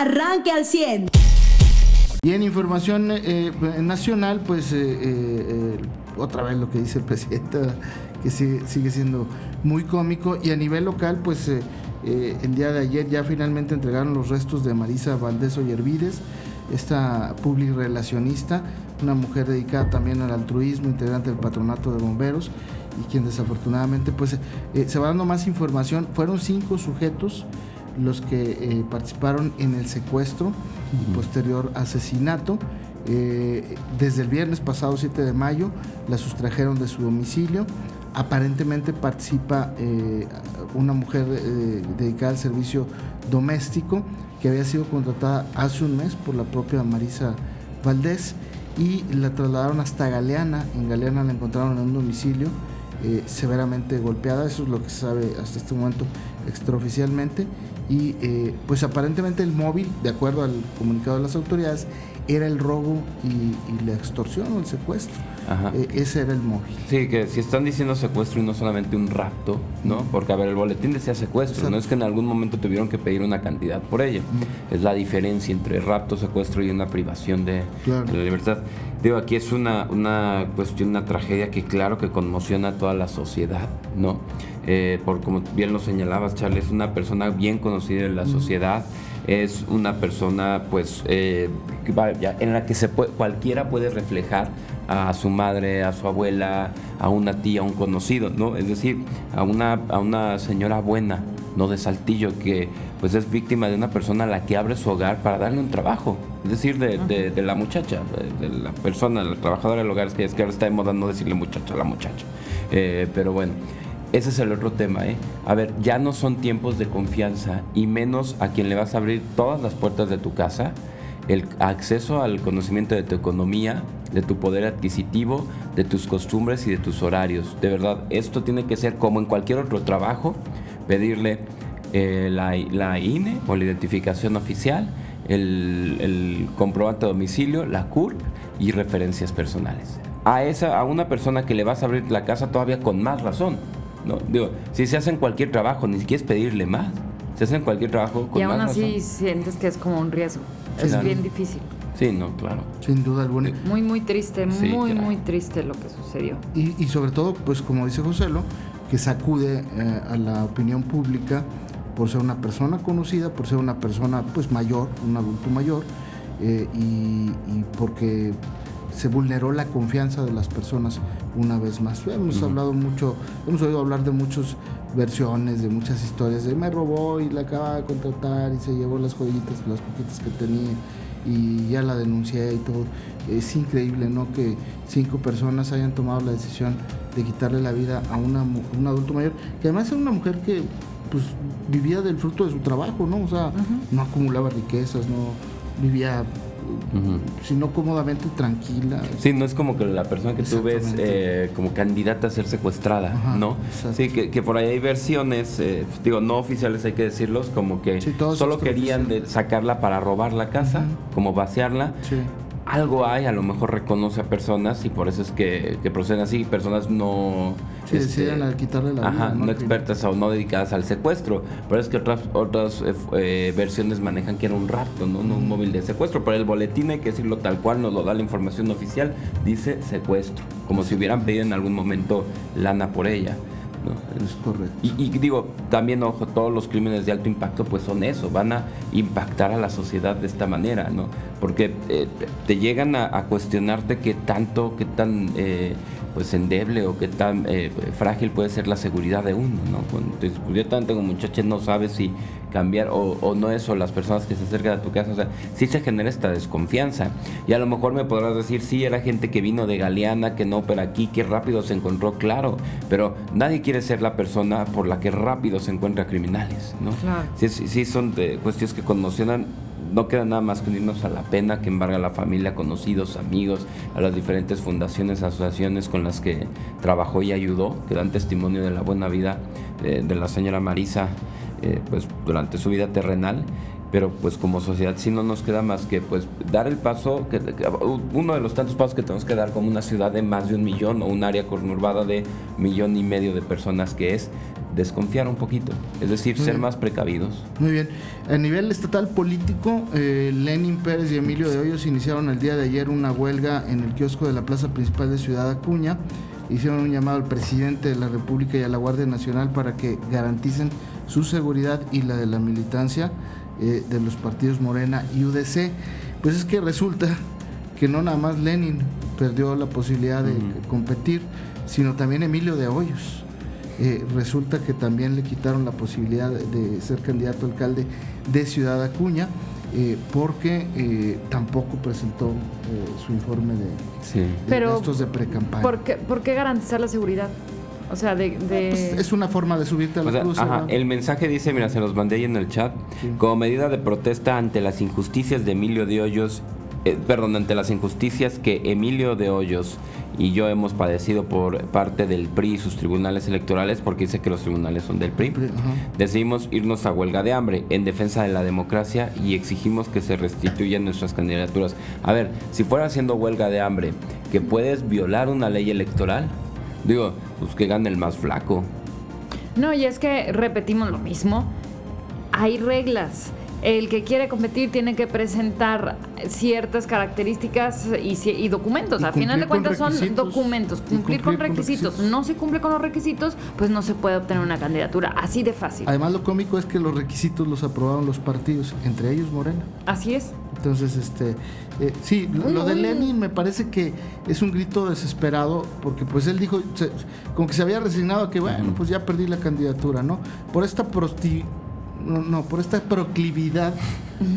arranque al 100. Y en información eh, nacional, pues eh, eh, otra vez lo que dice el presidente, que sigue, siendo muy cómico. Y a nivel local, pues el día de ayer ya finalmente entregaron los restos de Marisa Valdés Ollervides, esta public relacionista, una mujer dedicada también al altruismo, integrante del patronato de bomberos y quien desafortunadamente pues se va dando más información. Fueron cinco sujetos los que eh, participaron en el secuestro y posterior asesinato. Eh, desde el viernes pasado 7 de mayo la sustrajeron de su domicilio. Aparentemente participa eh, una mujer dedicada al servicio doméstico que había sido contratada hace un mes por la propia Marisa Valdés y la trasladaron hasta Galeana. En Galeana la encontraron en un domicilio severamente golpeada. Eso es lo que se sabe hasta este momento extraoficialmente y eh, pues aparentemente el móvil, de acuerdo al comunicado de las autoridades, era el robo y, la extorsión o el secuestro. Eh, ese era el móvil. Sí, que si están diciendo secuestro y no solamente un rapto, ¿no? Porque, a ver, el boletín decía secuestro, no es que en algún momento tuvieron que pedir una cantidad por ello. Es la diferencia entre rapto, secuestro y una privación de, de, la libertad. Digo, aquí es una, una cuestión, una tragedia que claro que conmociona a toda la sociedad, ¿no? Eh, por como bien lo señalabas, Charles, es una persona bien conocida en la sociedad, es una persona pues eh, en la que se puede, cualquiera puede reflejar a su madre, a su abuela, a una tía, a un conocido, ¿no? Es decir, a una, a una señora buena, no de Saltillo, que pues es víctima de una persona a la que abre su hogar para darle un trabajo. Es decir, de, de, la muchacha, de, la persona, la trabajadora del hogar, es que, es que ahora está de moda no decirle muchacha a la muchacha. Eh, pero bueno, ese es el otro tema, ¿eh? A ver, ya no son tiempos de confianza y menos a quien le vas a abrir todas las puertas de tu casa, el acceso al conocimiento de tu economía, de tu poder adquisitivo, de tus costumbres y de tus horarios. De verdad, esto tiene que ser como en cualquier otro trabajo, pedirle eh, la, INE o la identificación oficial, el, el comprobante de domicilio, la CURP y referencias personales. A, esa, a una persona que le vas a abrir la casa todavía con más razón ¿no? Digo, si se hace cualquier trabajo, ni siquiera es pedirle más. Se hace cualquier trabajo con Y aún así sientes que es como un riesgo. es bien difícil. Sí, no, claro. Sin duda alguna. Muy, muy triste, muy, muy triste lo que sucedió. Y, y sobre todo, pues como dice Joselo, que sacude eh, a la opinión pública por ser una persona conocida, por ser una persona pues mayor, un adulto mayor, eh, y, y, porque se vulneró la confianza de las personas una vez más. Hemos hablado mucho, hemos oído hablar de muchas versiones, de muchas historias de me robó y la acaba de contratar y se llevó las joyitas, las poquitas que tenía y ya la denuncié y todo. Es increíble, ¿no? Que cinco personas hayan tomado la decisión de quitarle la vida a una, un adulto mayor, que además era una mujer que pues vivía del fruto de su trabajo, ¿no? O sea, no acumulaba riquezas, no vivía sino cómodamente tranquila. Sí, no es como que la persona que tú ves eh, como candidata a ser secuestrada, ¿no? Sí, que, por ahí hay versiones, eh, digo, no oficiales hay que decirlos, como que solo querían sacarla para robar la casa, como vaciarla. Sí algo hay, a lo mejor reconoce a personas y por eso es que, proceden así, personas no... Sí, este, quitarle la ajá, ¿no? expertas o no dedicadas al secuestro, pero es que otras otras eh, eh, versiones manejan que era un rapto, ¿no? un móvil de secuestro, pero el boletín hay que decirlo tal cual, nos lo da la información oficial, dice secuestro, como si hubieran pedido en algún momento lana por ella. Es correcto. Y, digo, también, ojo, todos los crímenes de alto impacto pues son eso, van a impactar a la sociedad de esta manera, ¿no? Porque eh, te llegan a, cuestionarte qué tanto, qué tan eh, pues endeble o qué tan eh, frágil puede ser la seguridad de uno, ¿no? Cuando te descubrió tanto como muchachos no sabes si cambiar o, no eso, las personas que se acercan a tu casa, o sea, sí se genera esta desconfianza. Y a lo mejor me podrás decir, sí, era gente que vino de Galeana, que no, pero aquí, que rápido se encontró, claro, pero nadie quiere ser la persona por la que rápido se encuentra criminales, ¿no? Claro. Sí, sí, son de cuestiones que conmocionan no queda nada más que unirnos a la pena que embarga a la familia, conocidos, amigos, a las diferentes fundaciones, asociaciones con las que trabajó y ayudó, que dan testimonio de la buena vida eh, de la señora Marisa eh, pues, durante su vida terrenal. Pero pues como sociedad sí no nos queda más que pues dar el paso, uno de los tantos pasos que tenemos que dar como una ciudad de más de un millón o un área conurbada de millón y medio de personas que es desconfiar un poquito, es decir, ser más precavidos. Muy bien. A nivel estatal político, eh, Lenin Pérez y Emilio de Hoyos iniciaron el día de ayer una huelga en el kiosco de la plaza principal de Ciudad Acuña. Hicieron un llamado al presidente de la República y a la Guardia Nacional para que garanticen su seguridad y la de la militancia eh, de los partidos Morena y UDC. Pues es que resulta que no nada más Lenin perdió la posibilidad de competir, sino también Emilio de Hoyos. Eh, resulta que también le quitaron la posibilidad de ser candidato a alcalde de Ciudad Acuña. Eh, porque eh, tampoco presentó su informe de, gastos de pre-campaña. ¿por qué, ¿por qué, garantizar la seguridad? O sea, de... Pues, es una forma de subirte a la cruz. el mensaje dice, mira, se los mandé ahí en el chat, como medida de protesta ante las injusticias de Emilio de Hoyos eh, perdón, ante las injusticias que Emilio de Hoyos y yo hemos padecido por parte del PRI y sus tribunales electorales, porque dice que los tribunales son del PRI, decidimos irnos a huelga de hambre en defensa de la democracia y exigimos que se restituyan nuestras candidaturas. A ver, si fuera haciendo huelga de hambre, que puedes violar una ley electoral, digo, pues que gane el más flaco. No, y es que repetimos lo mismo. Hay reglas el que quiere competir tiene que presentar ciertas características y, documentos. Al final de cuentas son documentos, cumplir, con, requisitos. No se cumple con los requisitos, pues no se puede obtener una candidatura. Así de fácil. Además lo cómico es que los requisitos los aprobaron los partidos, entre ellos Morena. Así es. Entonces, este, eh, sí, lo, de Lenin me parece que es un grito desesperado, porque pues él dijo, como que se había resignado a que, bueno, pues ya perdí la candidatura, ¿no? Por esta prosti no, por esta proclividad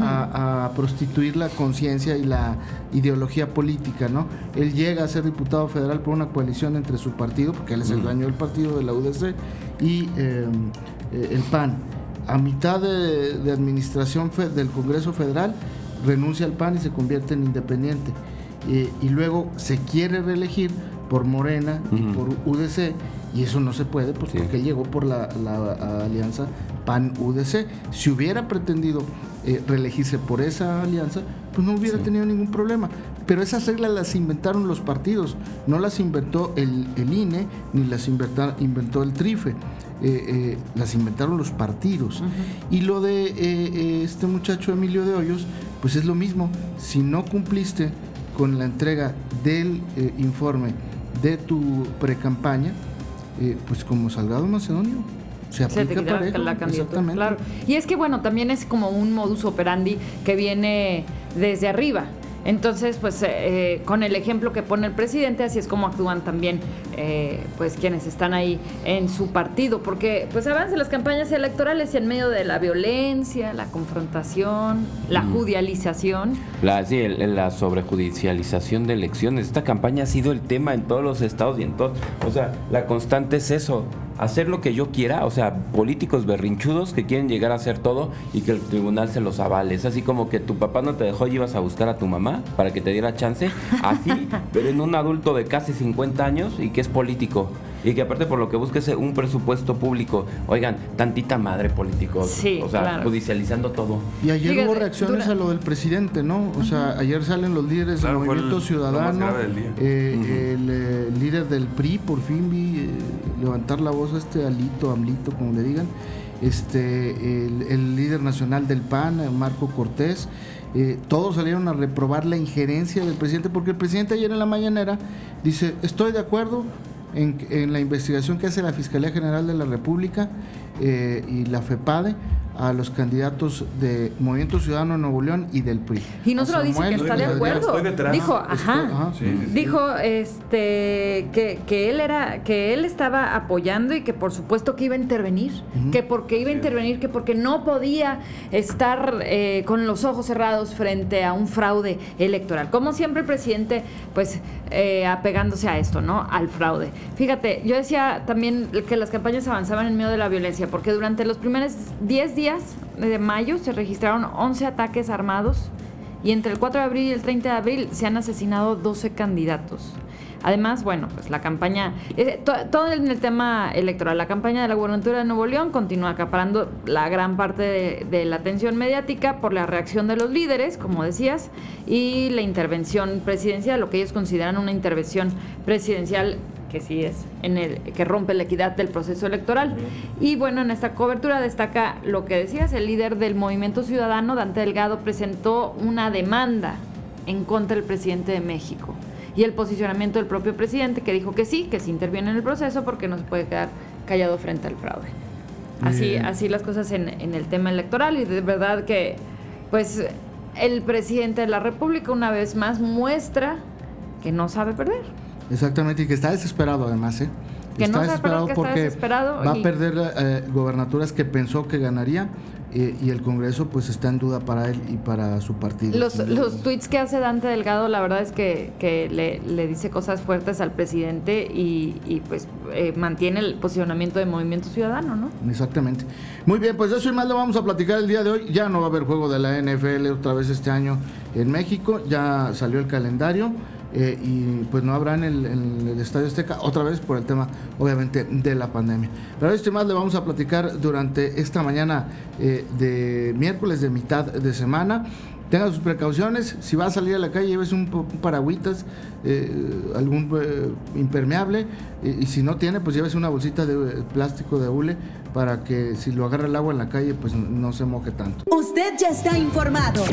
a, prostituir la conciencia y la ideología política, ¿no? Él llega a ser diputado federal por una coalición entre su partido, porque él es el dueño del partido de la UDC, y em, eh, el PAN. A mitad de, administración del Congreso Federal, renuncia al PAN y se convierte en independiente. y luego se quiere reelegir por Morena y por UDC, y eso no se puede, pues porque llegó por la, la alianza PAN-UDC. Si hubiera pretendido eh, reelegirse por esa alianza, pues no hubiera tenido ningún problema. Pero esas reglas las inventaron los partidos, no las inventó el, INE ni las inventó el TRIFE. Eh, eh, las inventaron los partidos. Y lo de este muchacho Emilio de Hoyos, pues es lo mismo. Si no cumpliste con la entrega del informe de tu precampaña, pues como Salgado Macedonio, se aplica la candidatura. Claro. Y es que bueno, también es como un modus operandi que viene desde arriba. Entonces, pues eh, eh, con el ejemplo que pone el presidente, así es como actúan también eh, pues quienes están ahí en su partido, porque pues avanzan las campañas electorales y en medio de la violencia, la confrontación, la judicialización. La, sí, la sobrejudicialización de elecciones. Esta campaña ha sido el tema en todos los estados y en todos. O sea, la constante es eso hacer lo que yo quiera, o sea, políticos berrinchudos que quieren llegar a hacer todo y que el tribunal se los avale. Es así como que tu papá no te dejó y ibas a buscar a tu mamá para que te diera chance, así, pero en un adulto de casi 50 años y que es político. Y que aparte por lo que busca es un presupuesto público. Oigan, tantita madre político. Sí, o sea, judicializando todo. Y ayer hubo reacciones a lo del presidente, ¿no? O sea, ayer salen los líderes del Movimiento Ciudadano. Eh, el, eh, líder del PRI, por fin vi eh, levantar la voz a este Alito, Amlito, como le digan. Este, el, líder nacional del PAN, Marco Cortés. todos salieron a reprobar la injerencia del presidente, porque el presidente ayer en la mañanera dice, estoy de acuerdo, en, la investigación que hace la Fiscalía General de la República eh, y la FEPADE a los candidatos de Movimiento Ciudadano de Nuevo León y del PRI. Y no solo dice que está de acuerdo. Dijo, ajá. dijo este que, que, él era que él estaba apoyando y que por supuesto que iba a intervenir, que porque iba a intervenir, que porque no podía estar eh, con los ojos cerrados frente a un fraude electoral. Como siempre el presidente pues eh, apegándose a esto, ¿no? Al fraude. Fíjate, yo decía también que las campañas avanzaban en medio de la violencia porque durante los primeros 10 días de mayo se registraron 11 ataques armados y entre el 4 de abril y el 30 de abril se han asesinado 12 candidatos. Además, bueno, pues la campaña, eh, todo en el tema electoral, la campaña de la gubernatura de Nuevo León continúa acaparando la gran parte de, de, la atención mediática por la reacción de los líderes, como decías, y la intervención presidencial, lo que ellos consideran una intervención presidencial que sí es en el que rompe la equidad del proceso electoral. Y bueno, en esta cobertura destaca lo que decías, el líder del Movimiento Ciudadano, Dante Delgado, presentó una demanda en contra del presidente de México y el posicionamiento del propio presidente que dijo que sí, que sí interviene en el proceso porque no se puede quedar callado frente al fraude. Así, así las cosas en, en el tema electoral y de verdad que pues el presidente de la República una vez más muestra que no sabe perder. Exactamente, y que está desesperado además, ¿eh? Que está no desesperado que porque desesperado va a perder eh, gobernaturas que pensó que ganaría eh, y el Congreso pues está en duda para él y para su partido. Los, los tweets que hace Dante Delgado, la verdad es que, que le, le, dice cosas fuertes al presidente y, y pues eh, mantiene el posicionamiento de Movimiento Ciudadano, ¿no? Exactamente. Muy bien, pues eso y más lo vamos a platicar el día de hoy. Ya no va a haber juego de la NFL otra vez este año en México, ya salió el calendario. Eh, y pues no habrá en el, Estadio Azteca otra vez por el tema obviamente de la pandemia. Pero esto más le vamos a platicar durante esta mañana eh, de miércoles de mitad de semana. Tenga sus precauciones, si va a salir a la calle lleves un, un paragüitas, eh, algún impermeable y si no tiene pues lleves una bolsita de plástico de hule para que si lo agarra el agua en la calle, pues no se moje tanto. Usted ya está informado.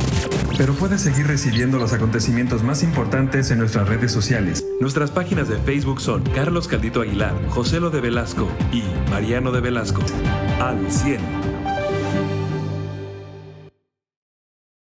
Pero puede seguir recibiendo los acontecimientos más importantes en nuestras redes sociales. Nuestras páginas de Facebook son Carlos Caldito Aguilar, José Lo de Velasco y Mariano de Velasco. Al 100.